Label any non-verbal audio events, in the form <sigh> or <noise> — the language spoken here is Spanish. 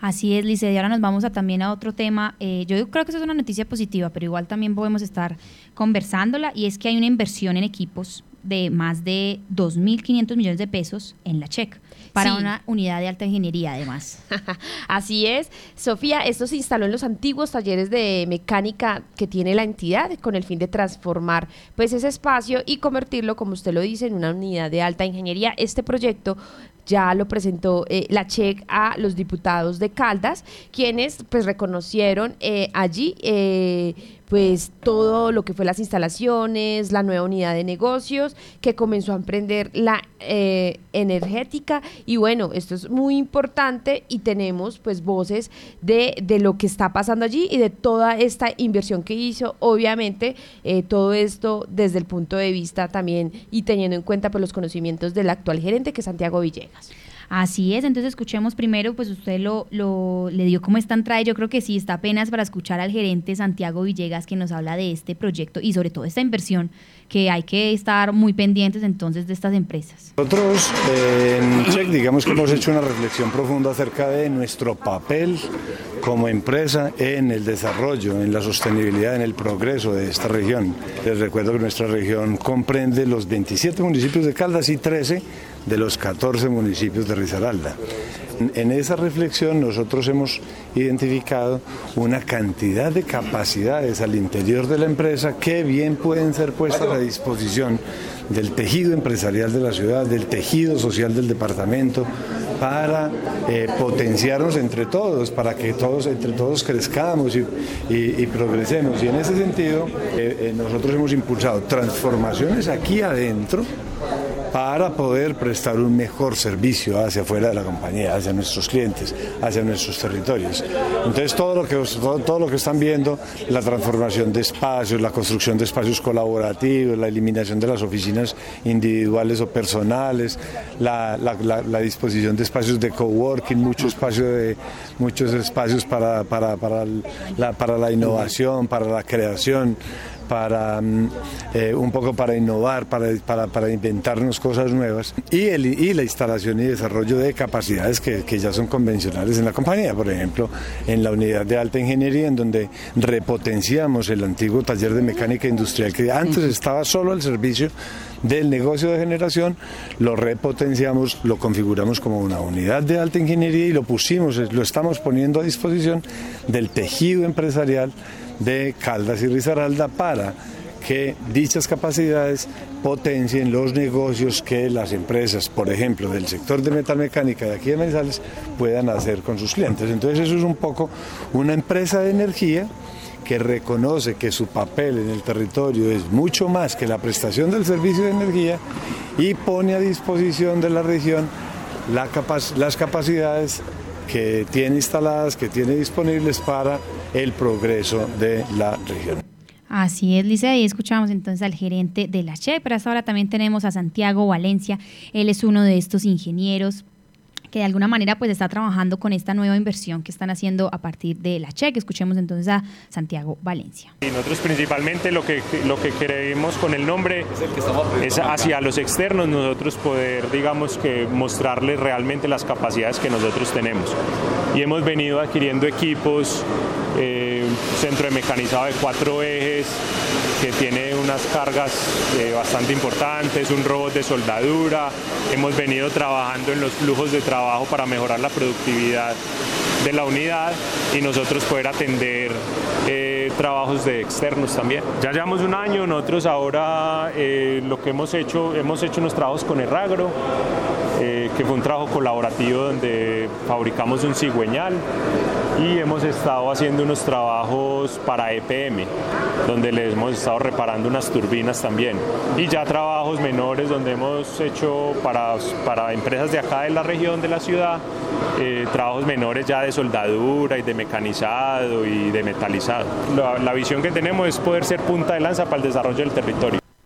Así es, Lice, y ahora nos vamos a también a otro tema. Eh, yo creo que eso es una noticia positiva, pero igual también podemos estar conversándola, y es que hay una inversión en equipos de más de 2.500 millones de pesos en la CHEC para una unidad de alta ingeniería además. <laughs> Así es. Sofía, esto se instaló en los antiguos talleres de mecánica que tiene la entidad con el fin de transformar pues ese espacio y convertirlo, como usted lo dice, en una unidad de alta ingeniería. Este proyecto ya lo presentó eh, la CHEC a los diputados de Caldas, quienes pues reconocieron eh, allí eh, pues todo lo que fue las instalaciones, la nueva unidad de negocios que comenzó a emprender la energética y bueno, esto es muy importante y tenemos pues voces de, de, lo que está pasando allí y de toda esta inversión que hizo, obviamente todo esto desde el punto de vista también y teniendo en cuenta pues los conocimientos del actual gerente que es Santiago Villegas. Así es, entonces escuchemos primero, pues usted lo, lo le dio como esta entrada, yo creo que sí, está apenas para escuchar al gerente Santiago Villegas que nos habla de este proyecto y sobre todo esta inversión que hay que estar muy pendientes entonces de estas empresas. Nosotros en Check digamos que hemos hecho una reflexión profunda acerca de nuestro papel como empresa en el desarrollo, en la sostenibilidad, en el progreso de esta región. Les recuerdo que nuestra región comprende los 27 municipios de Caldas y 13 de los 14 municipios de Risaralda. En esa reflexión nosotros hemos identificado una cantidad de capacidades al interior de la empresa que bien pueden ser puestas a disposición del tejido empresarial de la ciudad, del tejido social del departamento, para eh, potenciarnos entre todos, para que todos entre todos crezcamos y, progresemos. Y en ese sentido, eh, eh, nosotros hemos impulsado transformaciones aquí adentro para poder prestar un mejor servicio hacia afuera de la compañía, hacia nuestros clientes, hacia nuestros territorios. Entonces todo lo que, están viendo, la transformación de espacios, la construcción de espacios colaborativos, la eliminación de las oficinas individuales o personales, la, disposición de espacios de coworking, muchos espacios para, para, para, la, para la innovación, para la creación para mm, eh, un poco para innovar, para, para, inventarnos cosas nuevas. Y, el, y, la instalación y desarrollo de capacidades que, que, ya son convencionales en la compañía, por ejemplo, en la unidad de alta ingeniería, en donde repotenciamos el antiguo taller de mecánica industrial que antes estaba solo al servicio del negocio de generación, lo repotenciamos, lo configuramos como una unidad de alta ingeniería y lo pusimos, lo estamos poniendo a disposición del tejido empresarial de Caldas y Risaralda para que dichas capacidades potencien los negocios que las empresas, por ejemplo, del sector de metalmecánica de aquí de Manizales, puedan hacer con sus clientes. Entonces eso es un poco una empresa de energía que reconoce que su papel en el territorio es mucho más que la prestación del servicio de energía y pone a disposición de la región las capacidades que tiene instaladas, que tiene disponibles para el progreso de la región. Así es, Lice, y escuchamos entonces al gerente de la CHE, pero hasta ahora también tenemos a Santiago Valencia, él es uno de estos ingenieros que de alguna manera pues está trabajando con esta nueva inversión que están haciendo a partir de la CHEC. Escuchemos entonces a Santiago Valencia. Y nosotros principalmente lo que, lo que queremos con el nombre es hacia los externos nosotros poder, digamos que mostrarles realmente las capacidades que nosotros tenemos. Y hemos venido adquiriendo equipos, eh, centro de mecanizado de cuatro ejes, que tiene unas cargas eh, bastante importantes, un robot de soldadura. Hemos venido trabajando en los flujos de trabajo para mejorar la productividad de la unidad y nosotros poder atender eh, trabajos de externos también. Ya llevamos un año, nosotros ahora eh, lo que hemos hecho, hemos hecho unos trabajos con Erragro, que fue un trabajo colaborativo donde fabricamos un cigüeñal y hemos estado haciendo unos trabajos para EPM, donde les hemos estado reparando unas turbinas también. Y ya trabajos menores donde hemos hecho para, para empresas de acá de la región de la ciudad, eh, trabajos menores ya de soldadura y de mecanizado y de metalizado. La visión que tenemos es poder ser punta de lanza para el desarrollo del territorio.